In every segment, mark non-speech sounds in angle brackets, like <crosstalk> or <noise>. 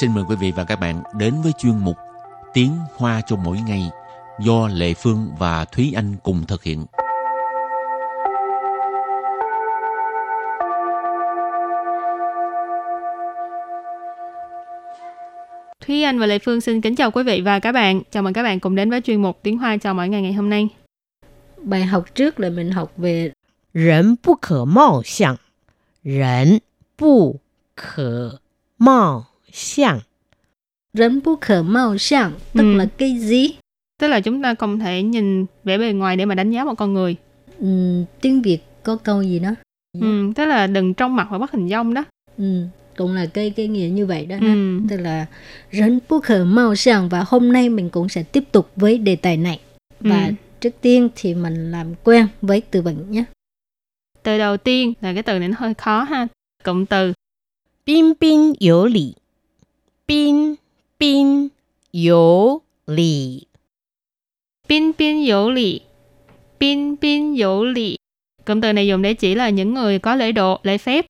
Xin mời quý vị và các bạn đến với chuyên mục Tiếng Hoa cho mỗi ngày do Lệ Phương và Thúy Anh cùng thực hiện. Thúy Anh và Lệ Phương xin kính chào quý vị và các bạn. Chào mừng các bạn cùng đến với chuyên mục Tiếng Hoa chào mỗi ngày ngày hôm nay. Bài học trước là mình học về Rẫn bất khả mạo xiang Rẫn bất khả mạo 相。 rấn bú khở màu sang, tức Ừ. là cái gì? Tức là chúng ta không thể nhìn vẻ bề ngoài để mà đánh giá một con người. Ừ, tiếng Việt có câu gì đó? Ừ, tức là đừng trong mặt và bắt hình dong đó. Ừ, cũng là cái cái nghĩa như vậy đó ha. Ừ. Tức là rấn bú khở màu sang và hôm nay mình cũng sẽ tiếp tục với đề tài này. Và Ừ. trước tiên thì mình làm quen với từ vựng nhé. Từ đầu tiên là cái từ này nó hơi khó ha. Cụm từ 彬彬有礼，彬彬 有礼， bin bin有礼. Bin bin有礼. Cụm từ này dùng để chỉ là những người có lễ độ, lễ phép.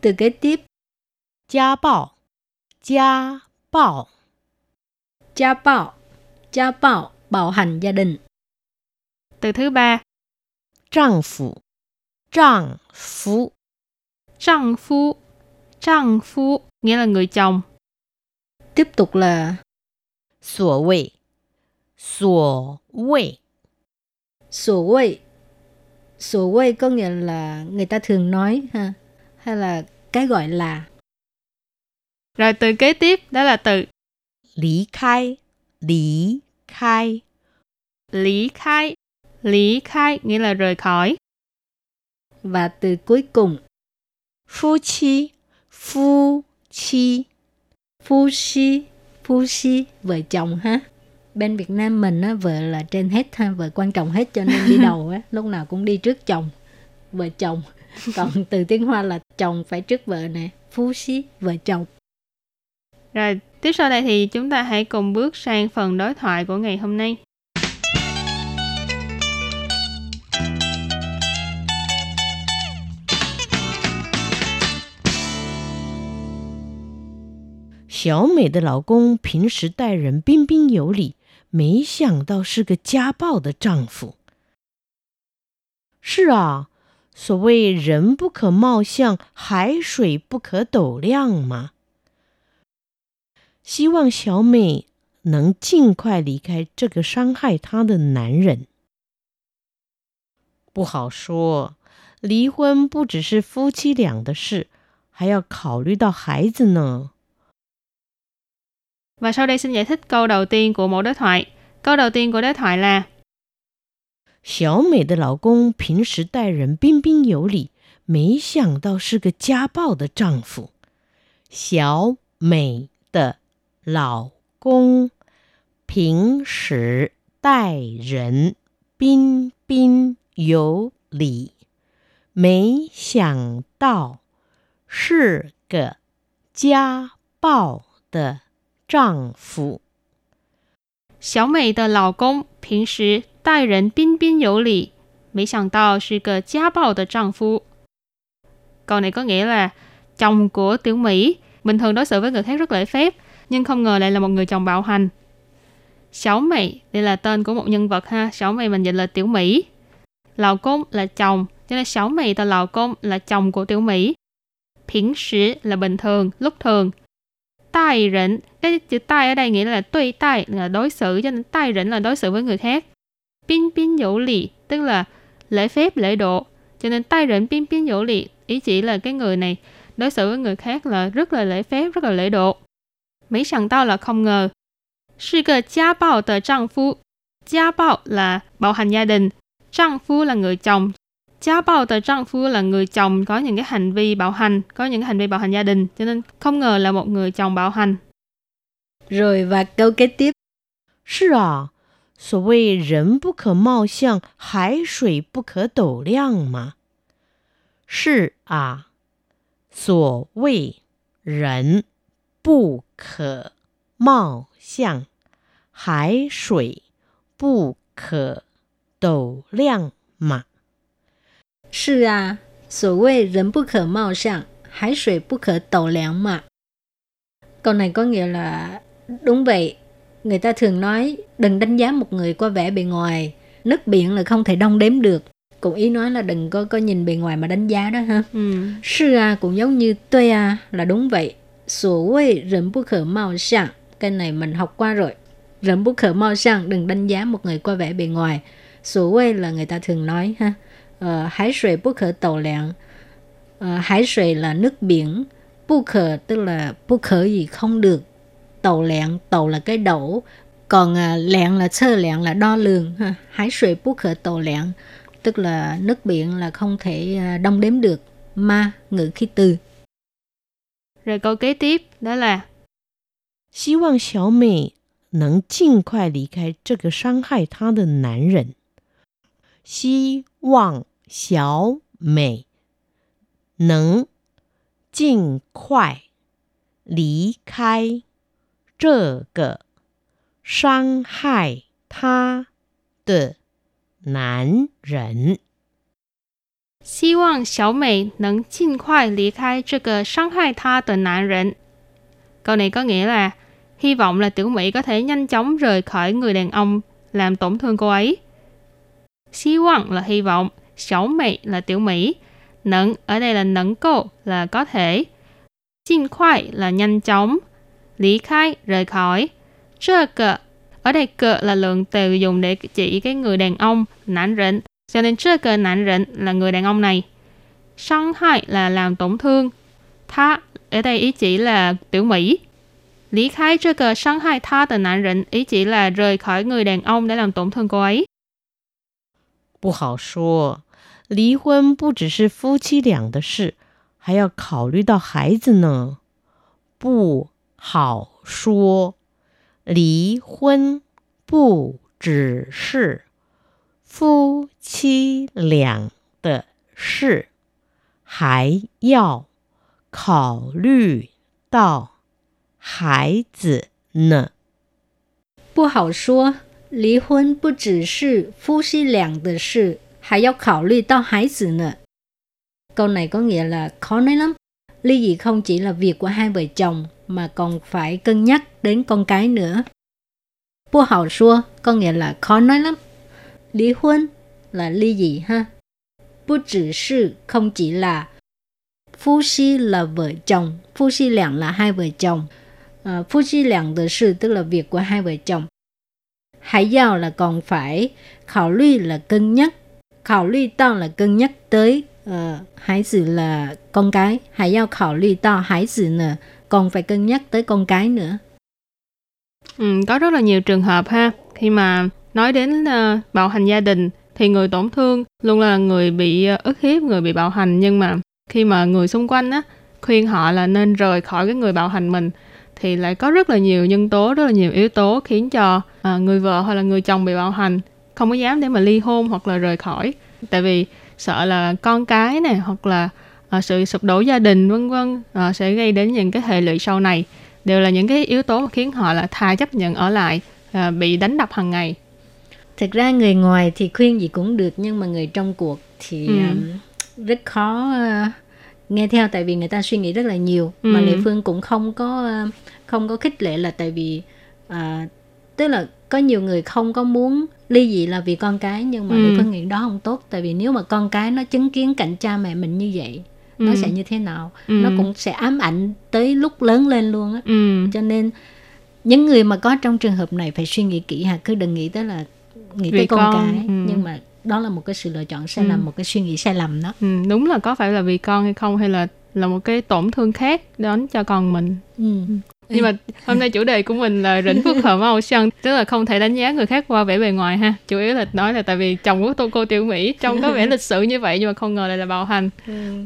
Từ kế tiếp, 家暴，家暴， cha bảo, cha bảo, bạo hành gia đình. Từ thứ ba, 丈夫，丈夫， trang phu. Trang phu nghĩa là người chồng. Tiếp tục là 所谓，所谓， sổ quay. Sổ quay có nghĩa là người ta thường nói ha. Hay là cái gọi là Rồi từ kế tiếp đó là từ 离开，离开， lý khai. Lý khai nghĩa là rời khỏi. và từ cuối cùng 夫妻，夫妻， phu si phu si vợ chồng ha. Bên Việt Nam mình á vợ là trên hết ha vợ quan trọng hết cho nên đi đầu á lúc nào cũng đi trước chồng vợ chồng. <laughs> Còn từ tiếng Hoa là chồng phải trước vợ nè phu si vợ chồng. Rồi tiếp sau đây thì chúng ta hãy cùng bước sang phần đối thoại của ngày hôm nay. 小美的老公平时待人彬彬有礼，没想到是个家暴的丈夫。是啊，所谓人不可貌相，海水不可斗量嘛。希望小美能尽快离开这个伤害她的男人。不好说，离婚不只是夫妻俩的事，还要考虑到孩子呢。Và sau đây xin giải thích câu đầu tiên của mỗi đối thoại. Câu đầu tiên của đối thoại là 小美的老公平时待人彬彬有礼，没想到是个家暴的丈夫。小美的老公平时待人彬彬有礼，没想到是个家暴的 丈夫。 Xiao Mei de lão công 平时待人彬彬有礼，没想到是个家暴的丈夫。Câu này có nghĩa là chồng của Tiểu Mỹ bình thường đối xử với người khác rất lễ phép, nhưng không ngờ lại là một người chồng bạo hành. Xiao Mei đây là tên của một nhân vật ha, Xiao Mei mình dịch là Tiểu Mỹ. Lão công là chồng, cho nên Xiao Mei de lão công là chồng của Tiểu Mỹ.平时là bình thường, lúc thường. Tai rỉnh, cái chữ tai ở đây nghĩa là tuy tai là đối xử, cho nên tai rỉnh là đối xử với người khác. pin pin dỗ lì, tức là lễ phép, lễ độ. Cho nên tai rỉnh pin pin dỗ lì, ý chỉ là cái người này đối xử với người khác là rất là lễ phép, rất là lễ độ. Mấy sẵn tao là không ngờ. Sư cơ gia bạo tờ trang phu. Gia bạo là bạo hành gia đình. Trang phu là người chồng. Gia bạo tờ trang phu là người chồng có những cái hành vi bạo hành, có những cái hành vi bạo hành gia đình. Cho nên không ngờ là một người chồng bạo hành. rồi và câu kế tiếp 是啊，所谓人不可貌相，海水不可斗量嘛。是啊，所谓人不可貌相，海水不可斗量嘛。 是啊所谓人不可貌相海水不可斗量嘛 câu này có nghĩa là đúng vậy người ta thường nói đừng đánh giá một người qua vẻ bề ngoài nước biển là không thể đong đếm được cũng ý nói là đừng có có nhìn bề ngoài mà đánh giá đó ha ừ. sư à cũng giống như tôi à là đúng vậy số谓人不可貌相cái này mình học qua rồi人不可貌相đừng đánh giá một người qua vẻ bề ngoài số谓là người ta thường nói ha ờ, hải水不可斗量ờ, hải水là nước biển bu khờ tức là bu khờ gì không được tàu lẹn tàu là cái đổ còn à, lẹn là sơ lẹn là đo lường ha hải水不可斗量tức là nước biển là không thể à, đong đếm được ma ngữ khí từ Rồi câu kế tiếp đó là 希望小美能尽快离开这个伤害她的男人。希望 小美能尽快离开这个伤害她的男人。希望小美能尽快离开这个伤害她的男人. Câu này có nghĩa là hy vọng là tiểu Mỹ có thể nhanh chóng rời khỏi người đàn ông làm tổn thương cô ấy. Hy vọng là hy vọng, xảo Mỹ là tiểu Mỹ, nẫn ở đây là nẫn cô là có thể, jin khoai là nhanh chóng, lý khai rời khỏi, Chơ cờ ở đây cờ là lượng từ dùng để chỉ cái người đàn ông, nạn rịnh, cho nên chơ cờ nạn rịnh là người đàn ông này. Sang hại là làm tổn thương. Tha ở đây ý chỉ là tiểu Mỹ. Lý khai chơ cờ sang hại tha từ nạn rịnh ý chỉ là rời khỏi người đàn ông để làm tổn thương cô ấy. 不好说， 离婚不只是夫妻俩的事，还要考虑到孩子呢。不好说，离婚不只是夫妻俩的事，还要考虑到孩子呢。不好说，离婚不只是夫妻俩的事，还要考虑到孩子呢。Câu này có nghĩa là khó nói lắm. Ly dị không chỉ là việc của hai vợ chồng mà còn phải cân nhắc đến con cái nữa. Bu hào xua có nghĩa là khó nói lắm. Lý hôn là ly dị ha. Bu chỉ sư không chỉ là phu si là vợ chồng, phu si lạng là hai vợ chồng. À, phu si lạng de sự tức là việc của hai vợ chồng. Hãy giao là còn phải, khảo ly là cân nhắc, khảo là cân nhắc tới uh, hải tử là con cái, hãy giao khảo lưu tao hải tử nữa, còn phải cân nhắc tới con cái nữa. Ừ, có rất là nhiều trường hợp ha. Khi mà nói đến uh, bạo hành gia đình thì người tổn thương luôn là người bị uh, ức hiếp, người bị bạo hành nhưng mà khi mà người xung quanh á khuyên họ là nên rời khỏi cái người bạo hành mình thì lại có rất là nhiều nhân tố, rất là nhiều yếu tố khiến cho uh, người vợ hoặc là người chồng bị bạo hành không có dám để mà ly hôn hoặc là rời khỏi tại vì sợ là con cái này hoặc là uh, sự sụp đổ gia đình vân vân uh, sẽ gây đến những cái hệ lụy sau này đều là những cái yếu tố mà khiến họ là thà chấp nhận ở lại uh, bị đánh đập hàng ngày Thực ra người ngoài thì khuyên gì cũng được nhưng mà người trong cuộc thì Ừ. um, rất khó uh, nghe theo tại vì người ta suy nghĩ rất là nhiều Ừ. mà Lệ Phương cũng không có uh, không có khích lệ là tại vì uh, tức là có nhiều người không có muốn ly dị là vì con cái nhưng mà Ừ. Lệ Phương nghĩ đó không tốt tại vì nếu mà con cái nó chứng kiến cảnh cha mẹ mình như vậy nó Ừ. sẽ như thế nào Ừ. nó cũng sẽ ám ảnh tới lúc lớn lên luôn á ừ. cho nên những người mà có trong trường hợp này phải suy nghĩ kỹ ha cứ đừng nghĩ tới là nghĩ Vì tới con, con, cái ừ. nhưng mà đó là một cái sự lựa chọn sai Ừ. lầm một cái suy nghĩ sai lầm đó Ừ, đúng là có phải là vì con hay không hay là là một cái tổn thương khác đến cho con mình ừ. Nhưng mà hôm nay chủ đề của mình là rỉnh phước hợp màu sân tức là không thể đánh giá người khác qua vẻ bề ngoài ha. Chủ yếu là nói là tại vì chồng của tô cô tiểu mỹ trông có vẻ <laughs> lịch sự như vậy nhưng mà không ngờ lại là bạo hành.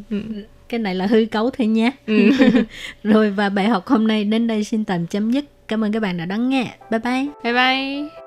Ừ. cái này là hư cấu thôi nhé Ừ. <laughs> rồi và bài học hôm nay đến đây xin tạm chấm dứt. Cảm ơn các bạn đã đón nghe. Bye bye. Bye bye